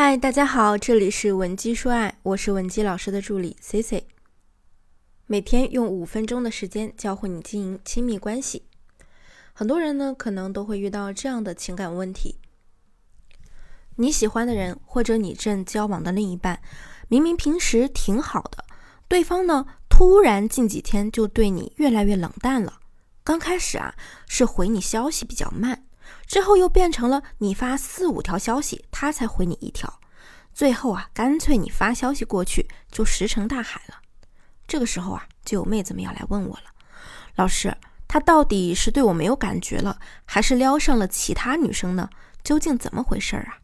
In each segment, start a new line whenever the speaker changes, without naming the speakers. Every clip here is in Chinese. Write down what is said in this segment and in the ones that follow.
嗨，大家好，这里是文姬说爱，我是文姬老师的助理 C C。每天用五分钟的时间教会你经营亲密关系。很多人呢，可能都会遇到这样的情感问题：你喜欢的人或者你正交往的另一半，明明平时挺好的，对方呢，突然近几天就对你越来越冷淡了。刚开始啊，是回你消息比较慢。之后又变成了你发四五条消息，他才回你一条，最后啊，干脆你发消息过去就石沉大海了。这个时候啊，就有妹子们要来问我了，老师，他到底是对我没有感觉了，还是撩上了其他女生呢？究竟怎么回事啊？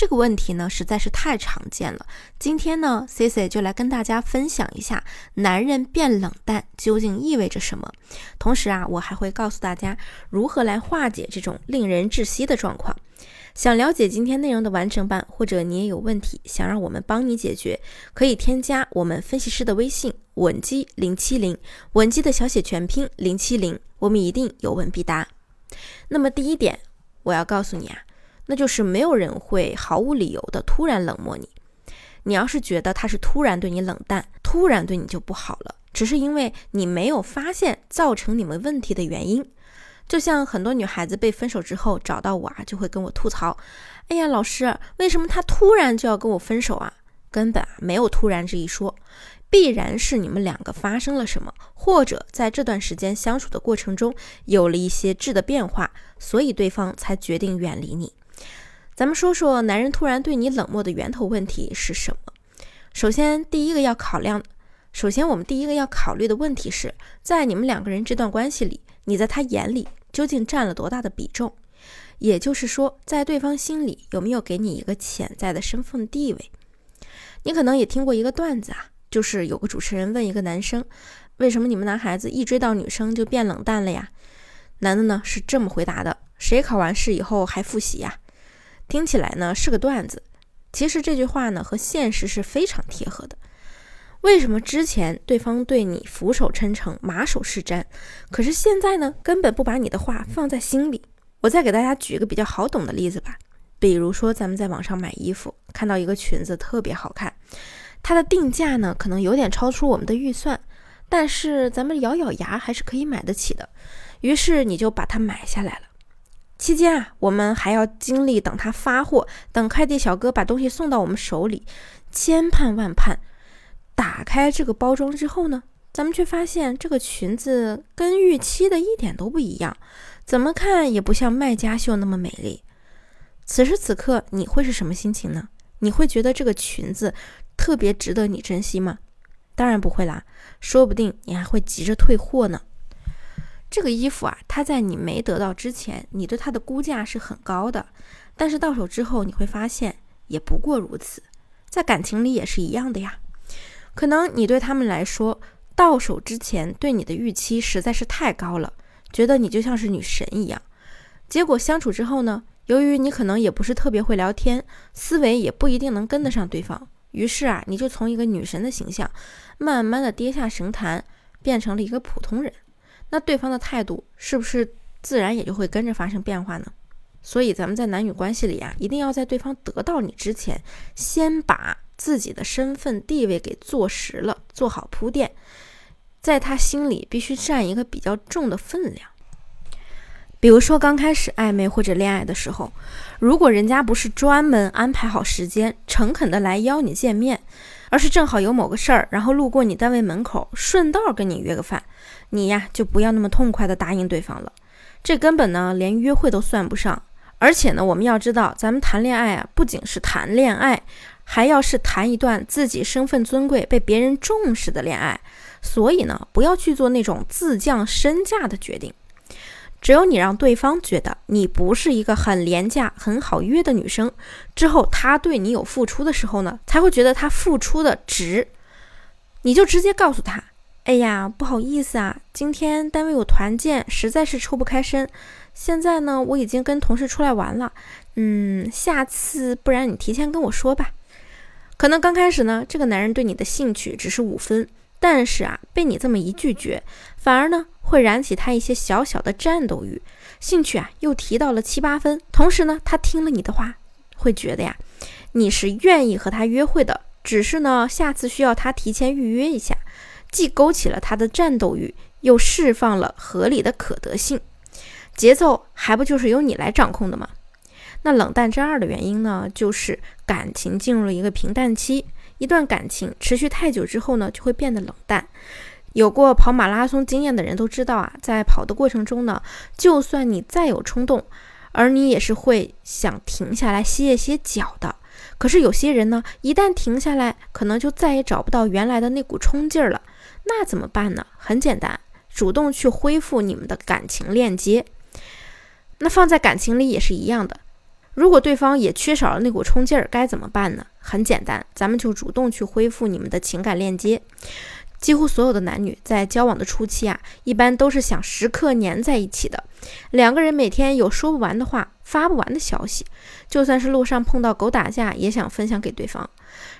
这个问题呢实在是太常见了。今天呢，Cici 就来跟大家分享一下男人变冷淡究竟意味着什么。同时啊，我还会告诉大家如何来化解这种令人窒息的状况。想了解今天内容的完整版，或者你也有问题想让我们帮你解决，可以添加我们分析师的微信文姬零七零，文姬的小写全拼零七零，我们一定有问必答。那么第一点，我要告诉你啊。那就是没有人会毫无理由的突然冷漠你。你要是觉得他是突然对你冷淡，突然对你就不好了，只是因为你没有发现造成你们问题的原因。就像很多女孩子被分手之后找到我啊，就会跟我吐槽：“哎呀，老师，为什么他突然就要跟我分手啊？根本啊没有突然这一说，必然是你们两个发生了什么，或者在这段时间相处的过程中有了一些质的变化，所以对方才决定远离你。”咱们说说男人突然对你冷漠的源头问题是什么？首先，第一个要考量，首先我们第一个要考虑的问题是在你们两个人这段关系里，你在他眼里究竟占了多大的比重？也就是说，在对方心里有没有给你一个潜在的身份地位？你可能也听过一个段子啊，就是有个主持人问一个男生，为什么你们男孩子一追到女生就变冷淡了呀？男的呢是这么回答的：谁考完试以后还复习呀？听起来呢是个段子，其实这句话呢和现实是非常贴合的。为什么之前对方对你俯首称臣、马首是瞻，可是现在呢根本不把你的话放在心里？我再给大家举一个比较好懂的例子吧，比如说咱们在网上买衣服，看到一个裙子特别好看，它的定价呢可能有点超出我们的预算，但是咱们咬咬牙还是可以买得起的，于是你就把它买下来了。期间啊，我们还要经历等他发货，等快递小哥把东西送到我们手里，千盼万盼。打开这个包装之后呢，咱们却发现这个裙子跟预期的一点都不一样，怎么看也不像卖家秀那么美丽。此时此刻，你会是什么心情呢？你会觉得这个裙子特别值得你珍惜吗？当然不会啦，说不定你还会急着退货呢。这个衣服啊，它在你没得到之前，你对它的估价是很高的，但是到手之后，你会发现也不过如此。在感情里也是一样的呀。可能你对他们来说，到手之前对你的预期实在是太高了，觉得你就像是女神一样。结果相处之后呢，由于你可能也不是特别会聊天，思维也不一定能跟得上对方，于是啊，你就从一个女神的形象，慢慢的跌下神坛，变成了一个普通人。那对方的态度是不是自然也就会跟着发生变化呢？所以咱们在男女关系里啊，一定要在对方得到你之前，先把自己的身份地位给坐实了，做好铺垫，在他心里必须占一个比较重的分量。比如说刚开始暧昧或者恋爱的时候，如果人家不是专门安排好时间，诚恳的来邀你见面，而是正好有某个事儿，然后路过你单位门口，顺道跟你约个饭。你呀，就不要那么痛快的答应对方了，这根本呢连约会都算不上。而且呢，我们要知道，咱们谈恋爱啊，不仅是谈恋爱，还要是谈一段自己身份尊贵、被别人重视的恋爱。所以呢，不要去做那种自降身价的决定。只有你让对方觉得你不是一个很廉价、很好约的女生，之后他对你有付出的时候呢，才会觉得他付出的值。你就直接告诉他。哎呀，不好意思啊，今天单位有团建，实在是抽不开身。现在呢，我已经跟同事出来玩了。嗯，下次不然你提前跟我说吧。可能刚开始呢，这个男人对你的兴趣只是五分，但是啊，被你这么一拒绝，反而呢会燃起他一些小小的战斗欲，兴趣啊又提到了七八分。同时呢，他听了你的话，会觉得呀，你是愿意和他约会的，只是呢，下次需要他提前预约一下，既勾起了他的战斗欲，又释放了合理的可得性，节奏还不就是由你来掌控的吗？那冷淡之二的原因呢，就是感情进入了一个平淡期。一段感情持续太久之后呢，就会变得冷淡。有过跑马拉松经验的人都知道啊，在跑的过程中呢，就算你再有冲动，而你也是会想停下来歇一歇脚的。可是有些人呢，一旦停下来，可能就再也找不到原来的那股冲劲儿了。那怎么办呢？很简单，主动去恢复你们的感情链接。那放在感情里也是一样的。如果对方也缺少了那股冲劲儿，该怎么办呢？很简单，咱们就主动去恢复你们的情感链接。几乎所有的男女在交往的初期啊，一般都是想时刻黏在一起的。两个人每天有说不完的话，发不完的消息，就算是路上碰到狗打架，也想分享给对方。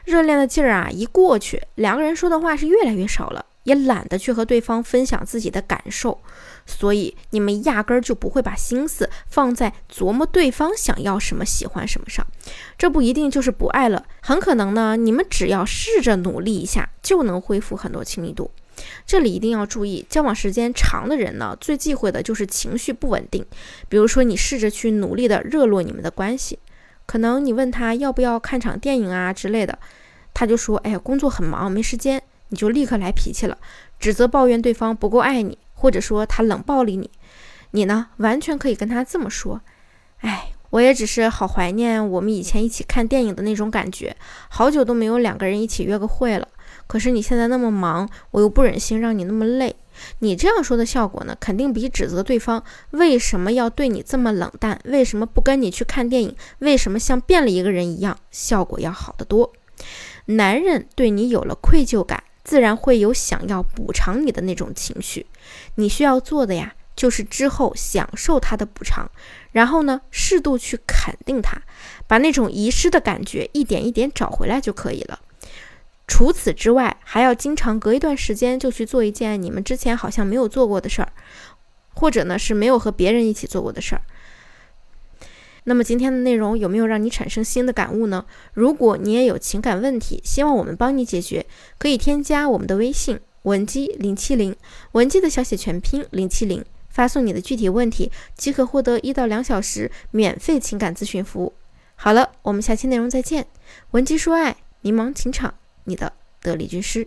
热恋的劲儿啊，一过去，两个人说的话是越来越少了。也懒得去和对方分享自己的感受，所以你们压根儿就不会把心思放在琢磨对方想要什么、喜欢什么上。这不一定就是不爱了，很可能呢，你们只要试着努力一下，就能恢复很多亲密度。这里一定要注意，交往时间长的人呢，最忌讳的就是情绪不稳定。比如说，你试着去努力的热络你们的关系，可能你问他要不要看场电影啊之类的，他就说：“哎呀，工作很忙，没时间。”你就立刻来脾气了，指责抱怨对方不够爱你，或者说他冷暴力你，你呢完全可以跟他这么说：“哎，我也只是好怀念我们以前一起看电影的那种感觉，好久都没有两个人一起约个会了。可是你现在那么忙，我又不忍心让你那么累。你这样说的效果呢，肯定比指责对方为什么要对你这么冷淡，为什么不跟你去看电影，为什么像变了一个人一样，效果要好得多。男人对你有了愧疚感。自然会有想要补偿你的那种情绪，你需要做的呀，就是之后享受他的补偿，然后呢，适度去肯定他，把那种遗失的感觉一点一点找回来就可以了。除此之外，还要经常隔一段时间就去做一件你们之前好像没有做过的事儿，或者呢是没有和别人一起做过的事儿。那么今天的内容有没有让你产生新的感悟呢？如果你也有情感问题，希望我们帮你解决，可以添加我们的微信文姬零七零，文姬的小写全拼零七零，发送你的具体问题，即可获得一到两小时免费情感咨询服务。好了，我们下期内容再见。文姬说爱，迷茫情场，你的得力军师。